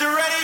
the ready.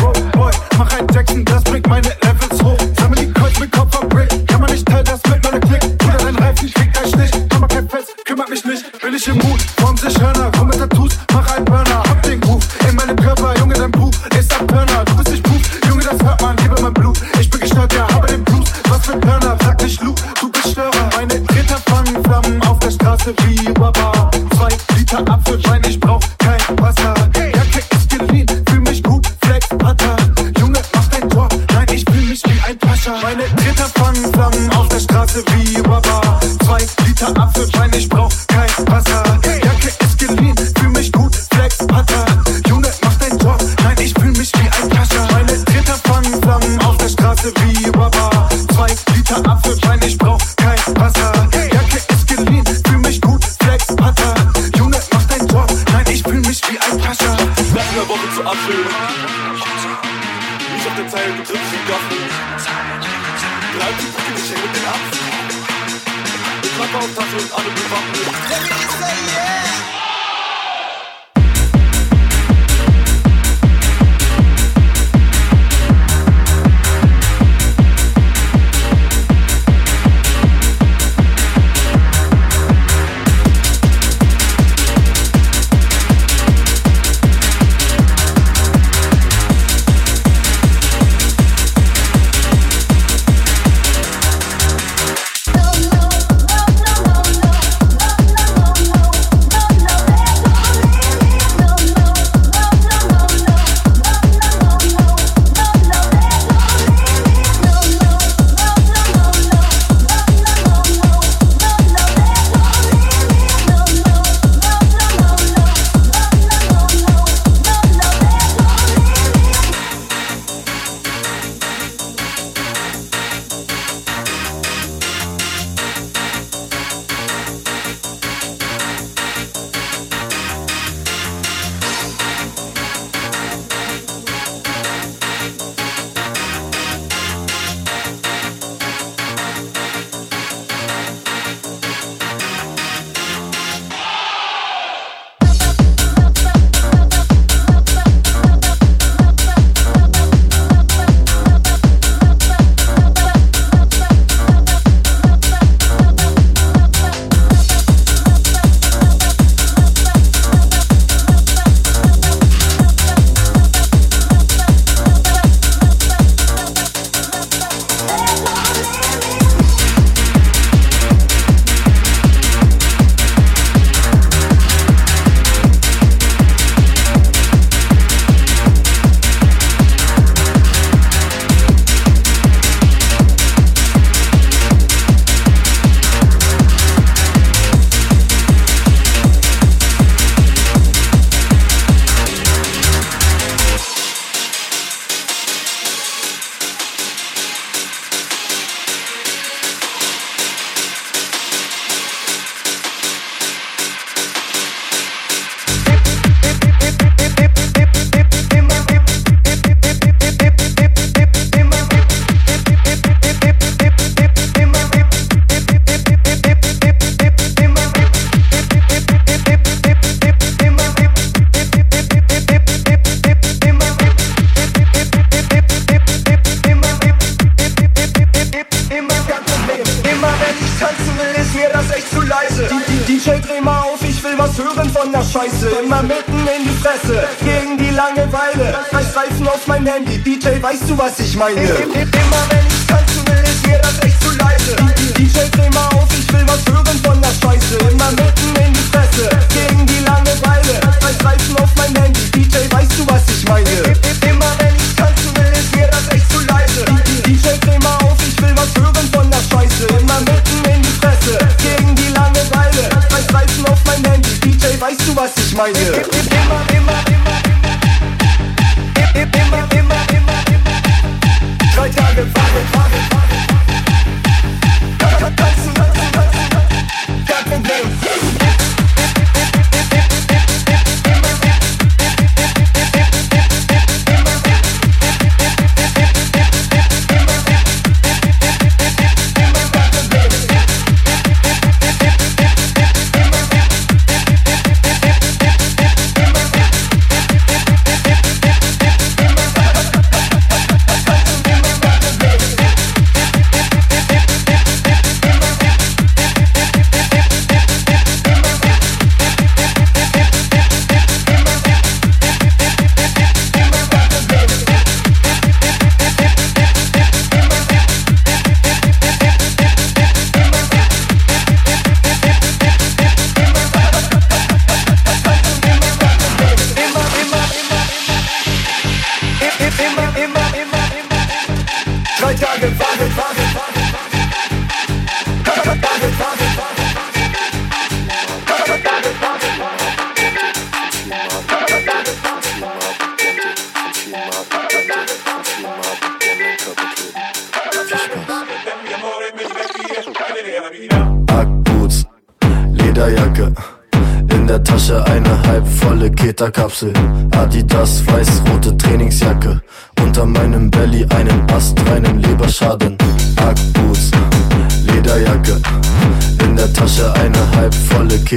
Boy, boy, mach ein Jackson, das bringt meine Levels hoch. Sammel die Kreuz mit Kopf am Brick. Kann man nicht teilen, das mit meiner Klick. Oder dein Reifen, ich krieg dein Stich. Komm mal kein Fest, kümmert mich nicht. Will ich im Mut. Meine? Immer wenn ich tanzen will, ist mir das echt zu leise. DJ, dreh mal auf, ich will was hören von der Scheiße, immer mitten in die Fresse, gegen die Langeweile. Drei Streifen auf mein Handy, DJ, weißt du, was ich meine? Immer wenn ich tanzen will, ist mir das echt zu leise. DJ, dreh mal auf, ich will was hören von der Scheiße, immer mitten in die Fresse, gegen die Langeweile. Drei Streifen auf mein Handy, DJ, weißt du, was ich meine? Immer, immer, immer, immer, immer,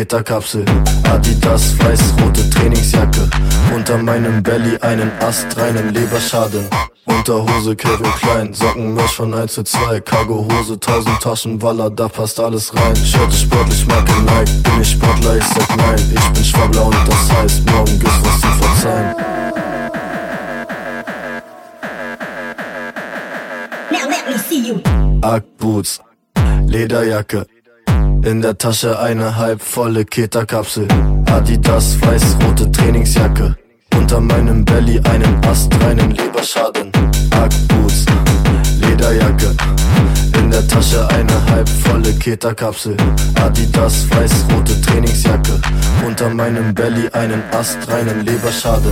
halbvolle Keterkapsel. Adidas weiß-rote Trainingsjacke. Unter meinem Belly einen astreinen Leberschaden. Unterhose Calvin Klein, Socken Merch von 1 zu 2, Cargo Hose, 1000 Taschen, Waller, da passt alles rein. Shirt ist sportlich, Marke Nike, bin ich Sportler, ich sag nein. Ich bin Schwabbler und das heißt, morgen gibt's was zu verzeihen. Now let me see you. Ackboots, Lederjacke. In der Tasche eine halbvolle Keterkapsel. Adidas weiß-rote Trainingsjacke. Unter meinem Belly einen astreinen Leberschaden. Ackboots, Lederjacke. In der Tasche eine halbvolle Keterkapsel. Adidas weiß-rote Trainingsjacke. Unter meinem Belly einen astreinen Leberschaden.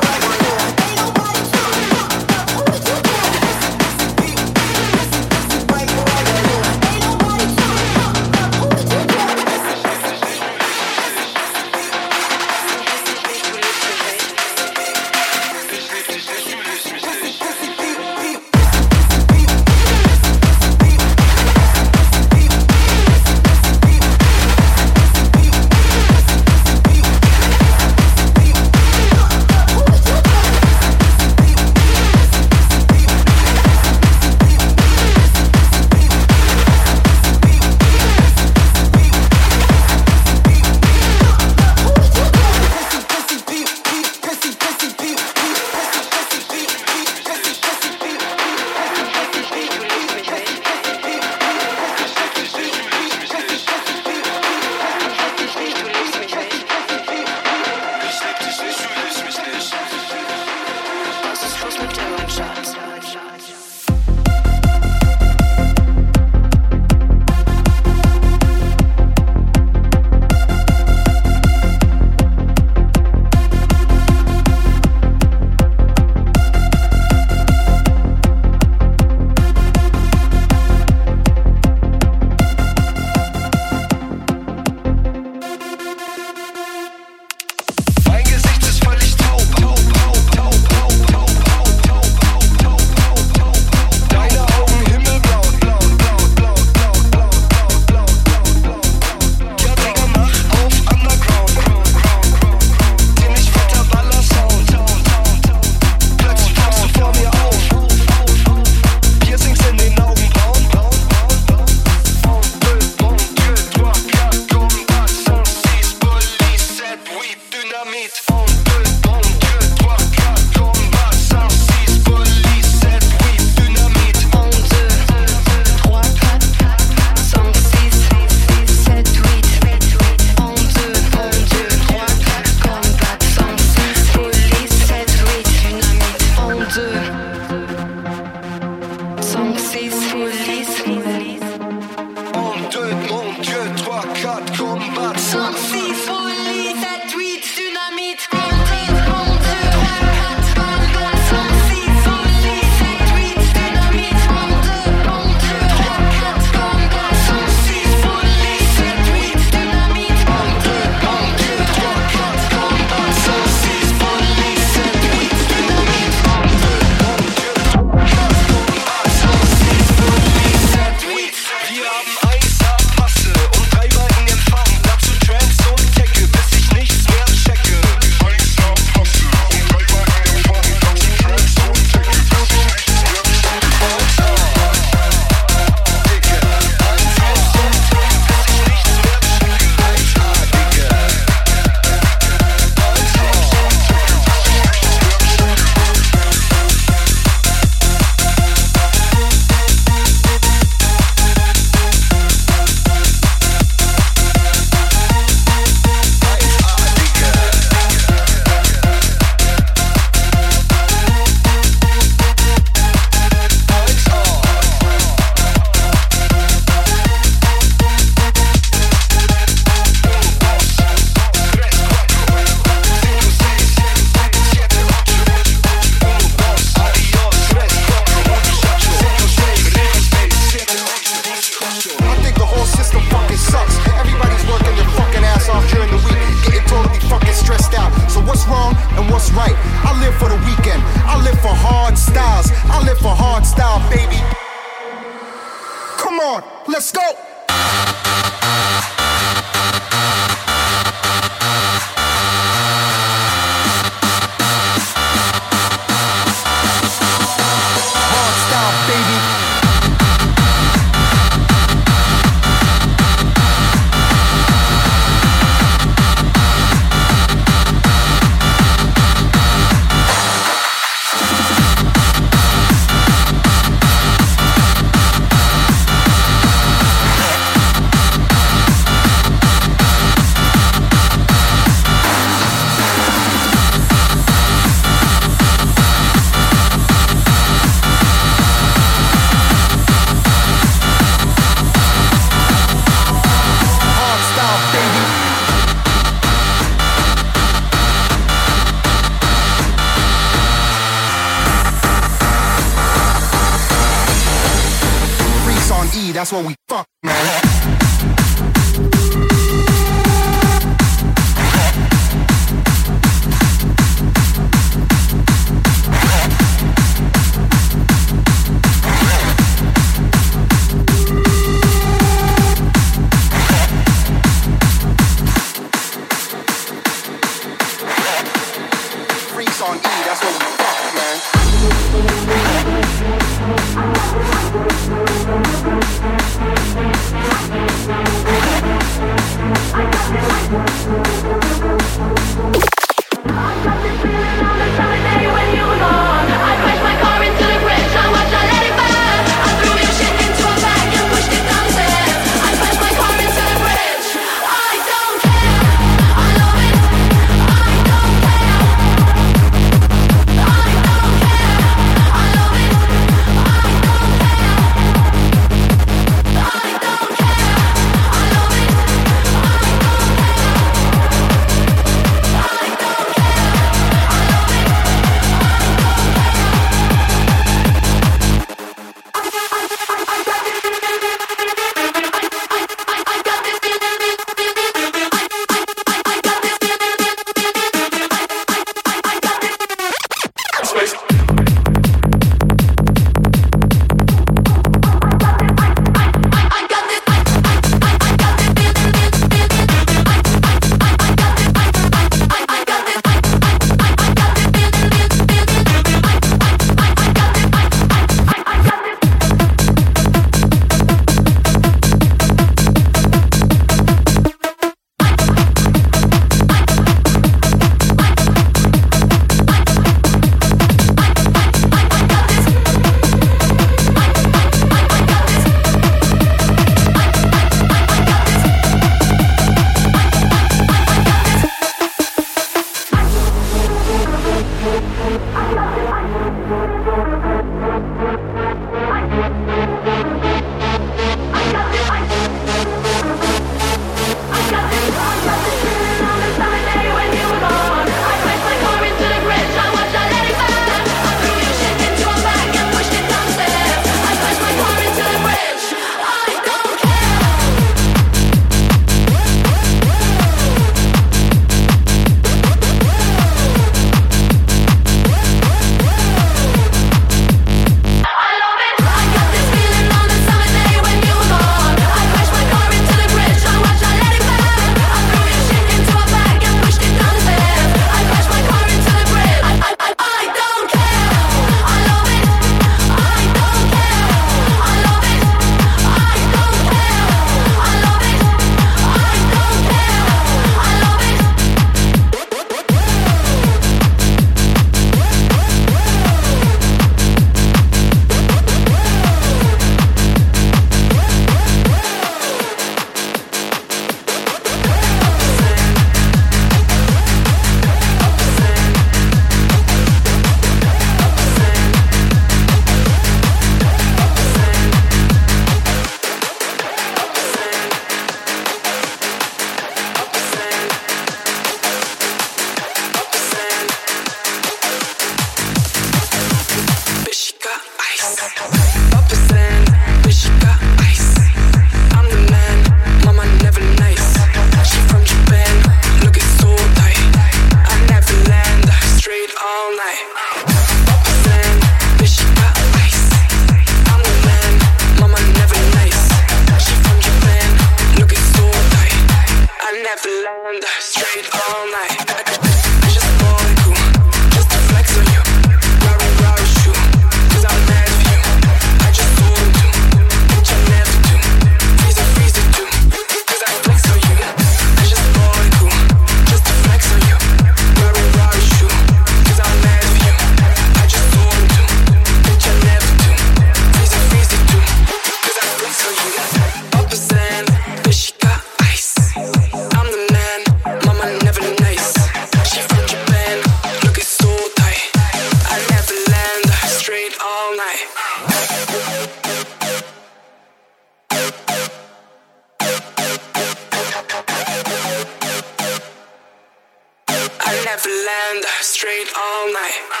All night.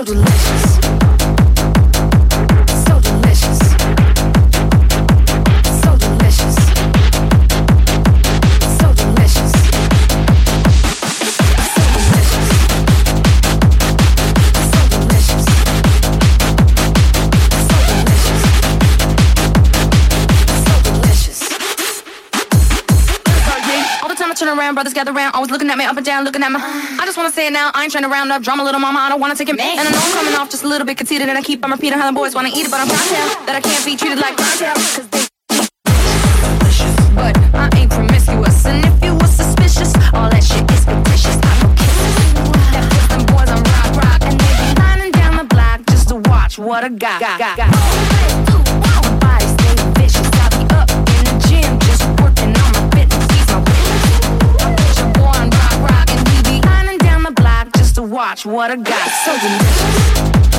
oldun I round. Always looking at me up and down, looking at my. I just wanna say it now. I ain't trying to round up drama, little mama. I don't wanna take it. And I know I'm coming off just a little bit conceited, and I keep on repeating how the boys wanna eat it, but I'm trying to tell that I can't be treated like clientele. Cause they but I ain't promiscuous. And if you were suspicious, all that shit is fictitious. I. That puts them boys on rock, rock, and they be lining down the block just to watch what I got. watch what I got. So delicious.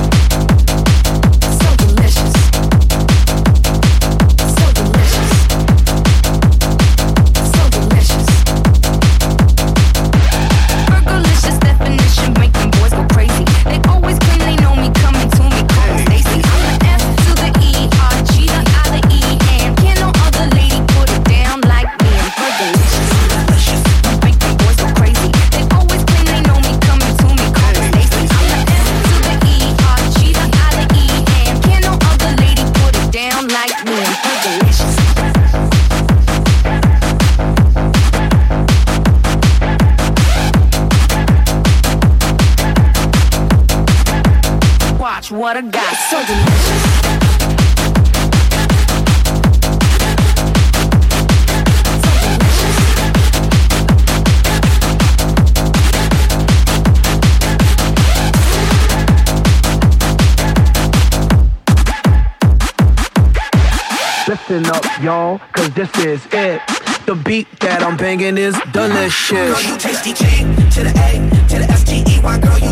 y'all, cause this is it. The beat that I'm banging is delicious. Girl, you tasty G to the A to the S T E Y. Girl, you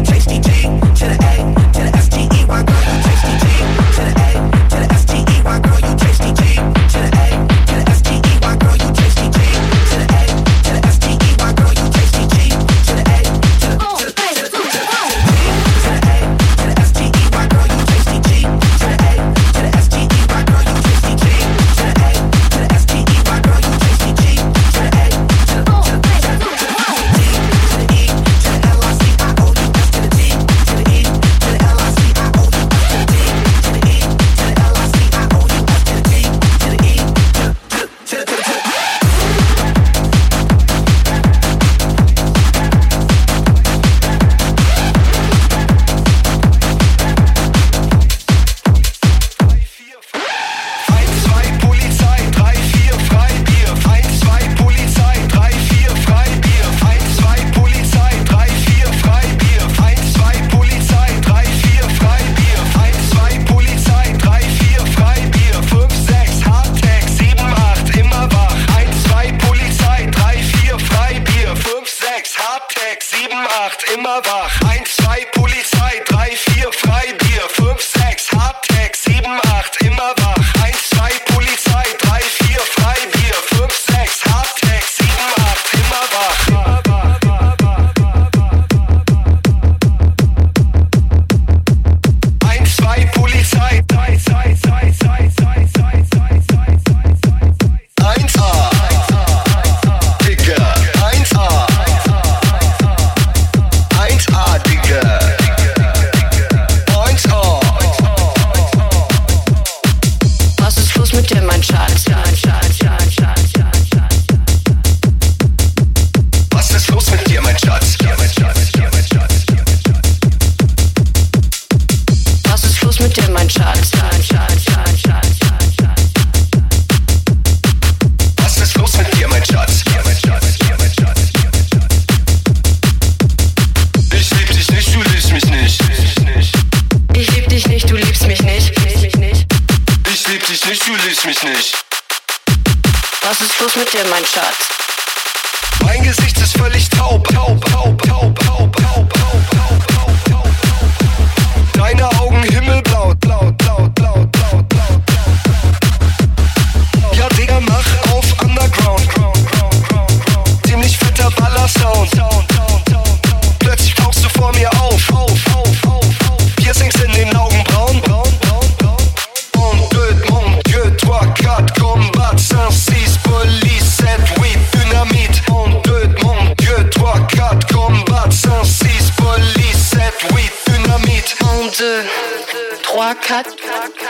3, 4,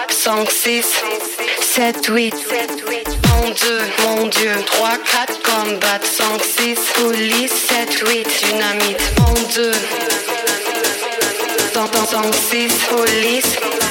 5, 6, 7, 8. Mon Dieu, mon Dieu. 3, 4, combat, 5, 6, police, 7, 8, dynamite. Mon Dieu. 5, 5, 6, police.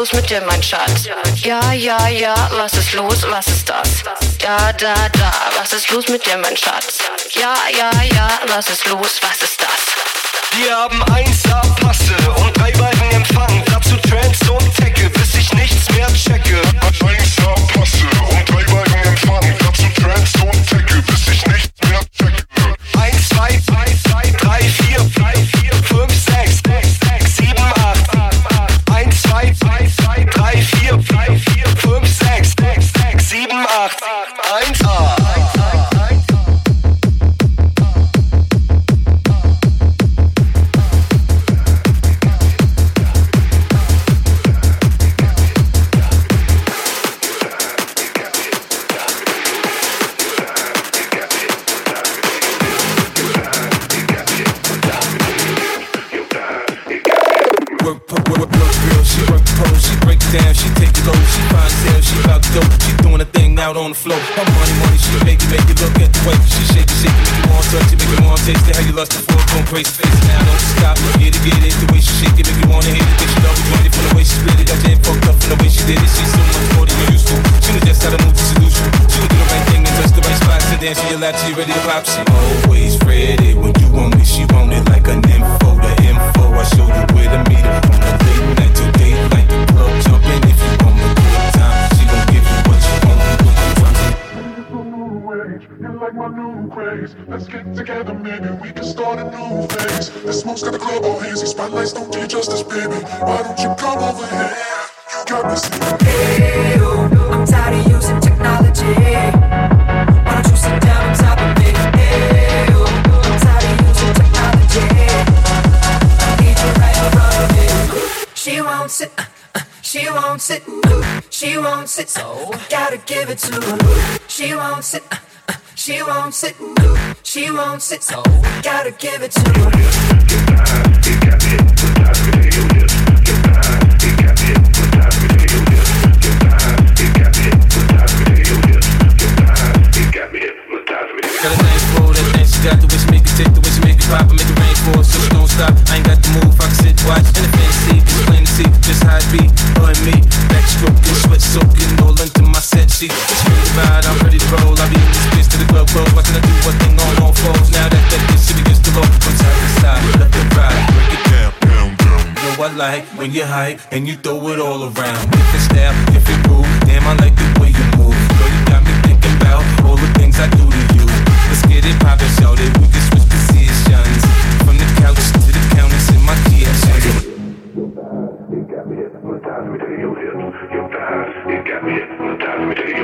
Los mit dir, mein Schatz? Ja, ja, ja. Was ist los? Was ist das? Da, da, da. Was ist los mit dir, mein Schatz? Ja, ja, ja. Was ist los? Was ist das? Wir haben 1A Passe und drei Balken Empfang. Dazu Trance und Tecke, bis ich nichts mehr checke. 1A Passe und drei Balken Empfang. Dazu Trance und Tecke, bis ich nichts mehr checke. 1, 2, 3, 3, 4, 3, 4, 5, 6, 6, 4, 3, 4, 5, 6, 6, 6, 7, 8, 1, 8. Out on the floor. Her money, money, she make it, make it look at the way she shake it, shake it, make you want to touch it, make you want to taste it, how you lust for it, crazy face. It now, don't stop, get it, get it, the way she shake it, make you wanna hit it, then she love it, want it from the way she spit it, got jam fucked up from the way she did it, she's so much more than you used to. She knows just how to move to seduce you, she would do the right thing and touch the right spots and dance to your lap, she ready to pop, she always ready when you want me, she want it like an info, the info, I show you where to meet her on the late night You like my new craze. Let's get together, maybe we can start a new phase. The smoke's got the club all hazy. Spotlights don't do justice, baby. Why don't you come over here? You got me singing. Hey, oh, I'm tired of using technology. Why don't you sit down on top of me? Hey, oh, I'm tired of using technology. I need you right won't sit. uh, uh, She won't sit. uh, She won't sit. So gotta give it to her. She won't sit. She won't sit. uh, She won't sit. So gotta give it to her. Got that got the the way make it it rain for so she don't stop. I ain't got the move, I can sit watch and the fancy it's plain to see just how it be. Her and me, backstroke and sweat soaking all into my set sheet. It's really bad, I'm ready to roll. I be in this bitch till the club close. Watching her do one thing on all fours. Now that that bitch she begins to roll from side to side, left and right, break it down, down, down. Yo, I like when you hype and you throw it all around. If it's style, if it move, damn, I like the way you move. Girl, you got me thinking about all the things I do to you. Let's get it poppin', shout it. We can switch positions from the couch to the counters in my. Your thighs, it got me hypnotized with your hips. Your thighs, it got me hypnotized kitchen.